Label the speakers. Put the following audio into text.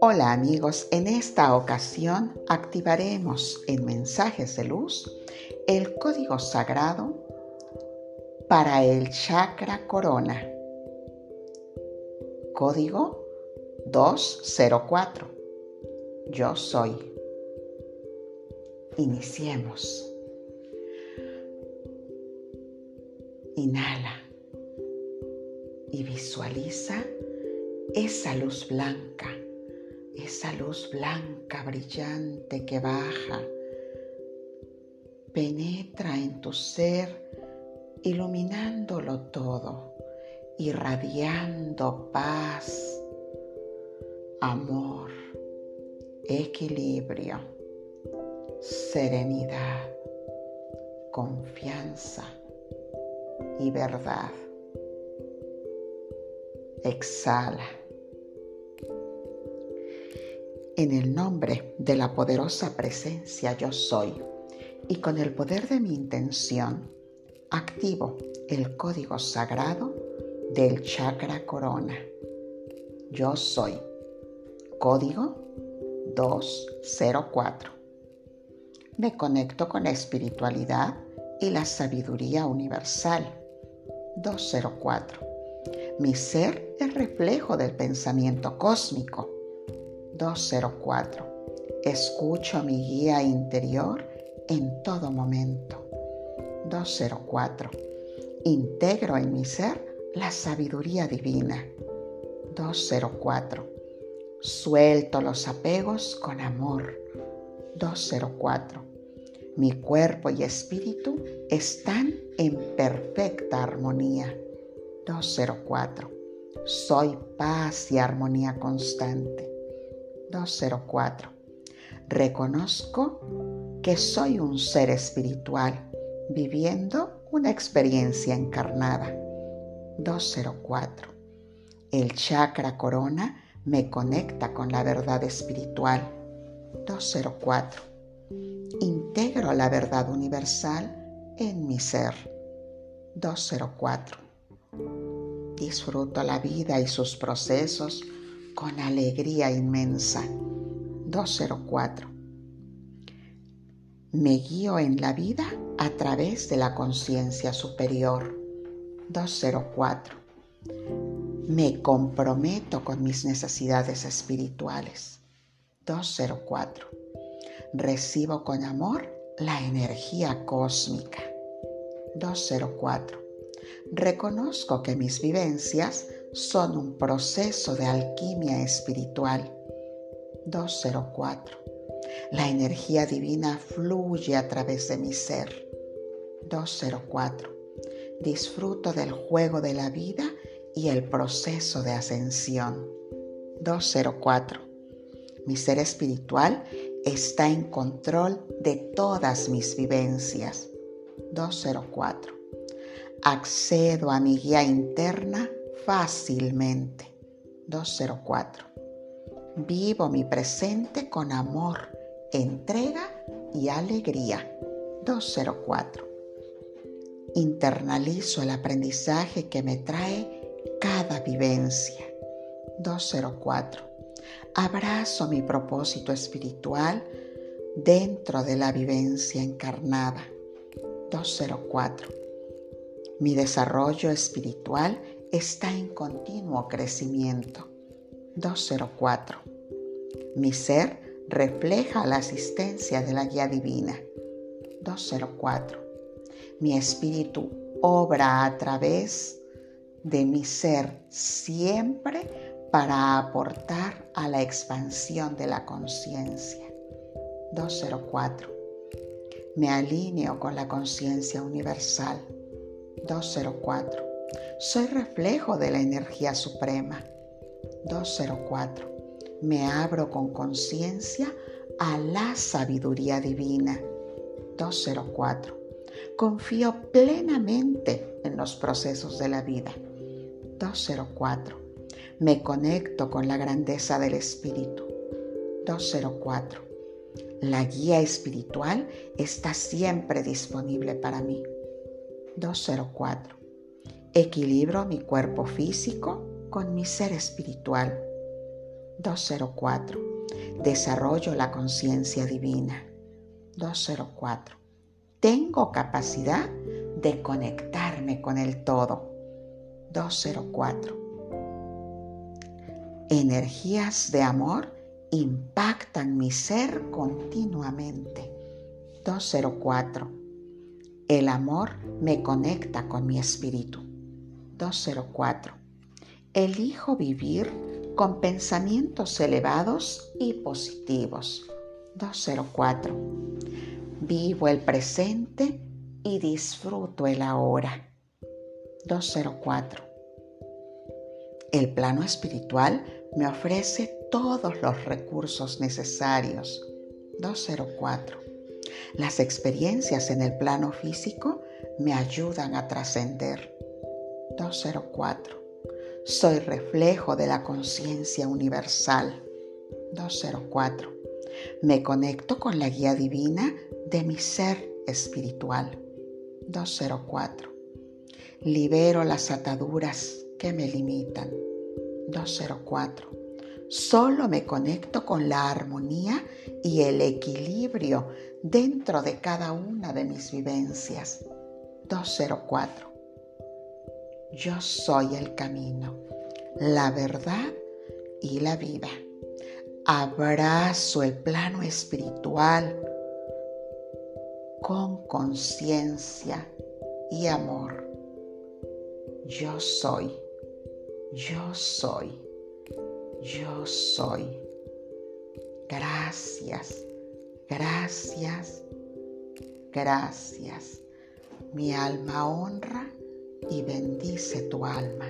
Speaker 1: Hola amigos, en esta ocasión activaremos en mensajes de luz el código sagrado para el chakra corona. Código 204. Yo soy. Iniciemos. Inhala y visualiza esa luz blanca esa luz blanca brillante que baja, penetra en tu ser, iluminándolo todo, irradiando paz, amor, equilibrio, serenidad, confianza y verdad. Exhala en el nombre de la poderosa presencia yo soy y con el poder de mi intención, activo el código sagrado del chakra corona. Yo soy. Código 204. Me conecto con la espiritualidad y la sabiduría universal. 204. Mi ser es reflejo del pensamiento cósmico 204. Escucho a mi guía interior en todo momento. 204. Integro en mi ser la sabiduría divina. 204. Suelto los apegos con amor. 204. Mi cuerpo y espíritu están en perfecta armonía. 204. Soy paz y armonía constante. 204. Reconozco que soy un ser espiritual viviendo una experiencia encarnada. 204. El chakra corona me conecta con la verdad espiritual. 204. Integro la verdad universal en mi ser. 204. Disfruto la vida y sus procesos con alegría inmensa. 204. Me guío en la vida a través de la conciencia superior. 204. Me comprometo con mis necesidades espirituales. 204. Recibo con amor la energía cósmica. 204. Reconozco que mis vivencias son un proceso de alquimia espiritual. 204. La energía divina fluye a través de mi ser. 204. Disfruto del juego de la vida y el proceso de ascensión. 204. Mi ser espiritual está en control de todas mis vivencias. 204. Accedo a mi guía interna fácilmente. 204. Vivo mi presente con amor, entrega y alegría. 204. Internalizo el aprendizaje que me trae cada vivencia. 204. Abrazo mi propósito espiritual dentro de la vivencia encarnada. 204. Mi desarrollo espiritual está en continuo crecimiento. 204. Mi ser refleja la asistencia de la guía divina. 204. Mi espíritu obra a través de mi ser siempre para aportar a la expansión de la conciencia. 204. Me alineo con la conciencia universal. 204 soy reflejo de la energía suprema. 204. Me abro con conciencia a la sabiduría divina. 204. Confío plenamente en los procesos de la vida. 204. Me conecto con la grandeza del Espíritu. 204. La guía espiritual está siempre disponible para mí. 204 Equilibro mi cuerpo físico con mi ser espiritual. 204. Desarrollo la conciencia divina. 204. Tengo capacidad de conectarme con el todo. 204. Energías de amor impactan mi ser continuamente. 204. El amor me conecta con mi espíritu. 204. Elijo vivir con pensamientos elevados y positivos. 204. Vivo el presente y disfruto el ahora. 204. El plano espiritual me ofrece todos los recursos necesarios. 204. Las experiencias en el plano físico me ayudan a trascender. 204. Soy reflejo de la conciencia universal. 204. Me conecto con la guía divina de mi ser espiritual. 204. Libero las ataduras que me limitan. 204. Solo me conecto con la armonía y el equilibrio dentro de cada una de mis vivencias. 204. Yo soy el camino, la verdad y la vida. Abrazo el plano espiritual con conciencia y amor. Yo soy, yo soy, yo soy. Gracias, gracias, gracias. Mi alma honra y bendice tu alma.